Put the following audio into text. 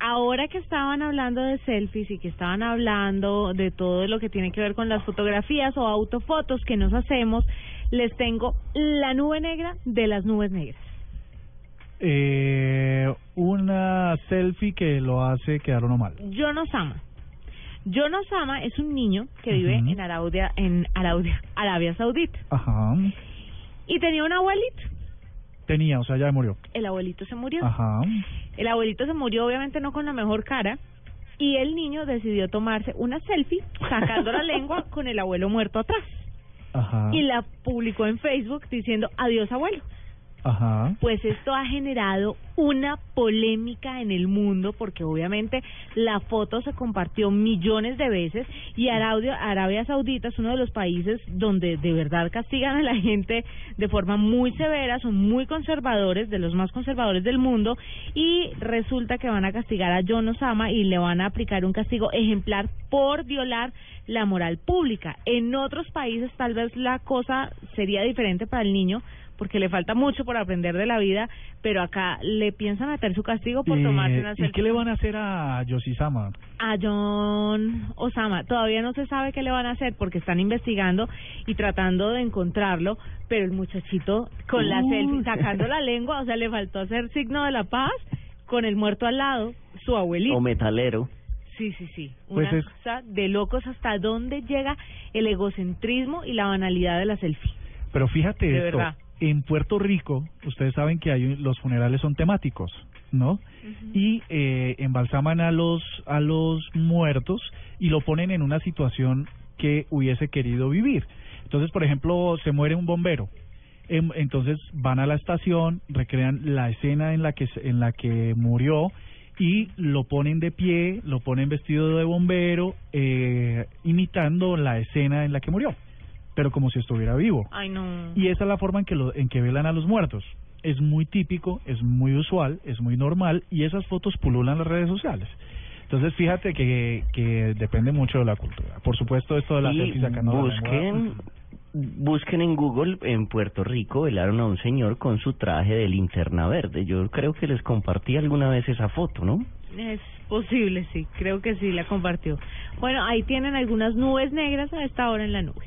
Ahora que estaban hablando de selfies y que estaban hablando de todo lo que tiene que ver con las fotografías o autofotos que nos hacemos, les tengo la nube negra de las nubes negras. Eh, una selfie que lo hace quedar uno mal. Sama. Jonas Sama es un niño que vive en Arabia, en Arabia, Arabia Saudita Ajá. y tenía un abuelito. Tenía, o sea, ya murió. El abuelito se murió. Ajá. El abuelito se murió obviamente no con la mejor cara y el niño decidió tomarse una selfie sacando la lengua con el abuelo muerto atrás Ajá. y la publicó en Facebook diciendo adiós abuelo. Ajá. Pues esto ha generado una polémica en el mundo porque obviamente la foto se compartió millones de veces y Arabia, Arabia Saudita es uno de los países donde de verdad castigan a la gente de forma muy severa, son muy conservadores, de los más conservadores del mundo y resulta que van a castigar a John Osama y le van a aplicar un castigo ejemplar por violar la moral pública. En otros países tal vez la cosa sería diferente para el niño porque le falta mucho por aprender de la vida, pero acá le piensan meter su castigo por Eh, tomarse una ¿Y selfie qué le van a hacer a Yoshisama? a John Osama. Todavía no se sabe qué le van a hacer porque están investigando y tratando de encontrarlo, pero el muchachito con la Uy. selfie sacando la lengua, o sea, le faltó hacer signo de la paz con el muerto al lado, su abuelito. o metalero. Sí, sí, sí. Pues Una es- cosa de locos hasta dónde llega el egocentrismo y la banalidad de la selfie. Pero fíjate De esto. verdad. En Puerto Rico, ustedes saben que hay los funerales son temáticos, ¿no? Y eh, embalsaman a los a los muertos y lo ponen en una situación que hubiese querido vivir. Entonces, por ejemplo, se muere un bombero. Em- Entonces van a la estación, recrean la escena en la que en la que murió y lo ponen de pie, lo ponen vestido de bombero, eh, imitando la escena en la que murió, pero como si estuviera vivo. Ay, no. Y esa es la forma en que, lo, en que velan a los muertos. Es muy típico, es muy usual, es muy normal y esas fotos pululan las redes sociales. Entonces fíjate que, que depende mucho de la cultura. Por supuesto esto de las Y selfies sacando la lengua, busquen, busquen en Google, en Puerto Rico, velaron a un señor con su traje de linterna verde. Yo creo que les compartí alguna vez esa foto, ¿no? Es posible, sí. Creo que sí, la compartió. Bueno, ahí tienen algunas nubes negras a esta hora en la nube.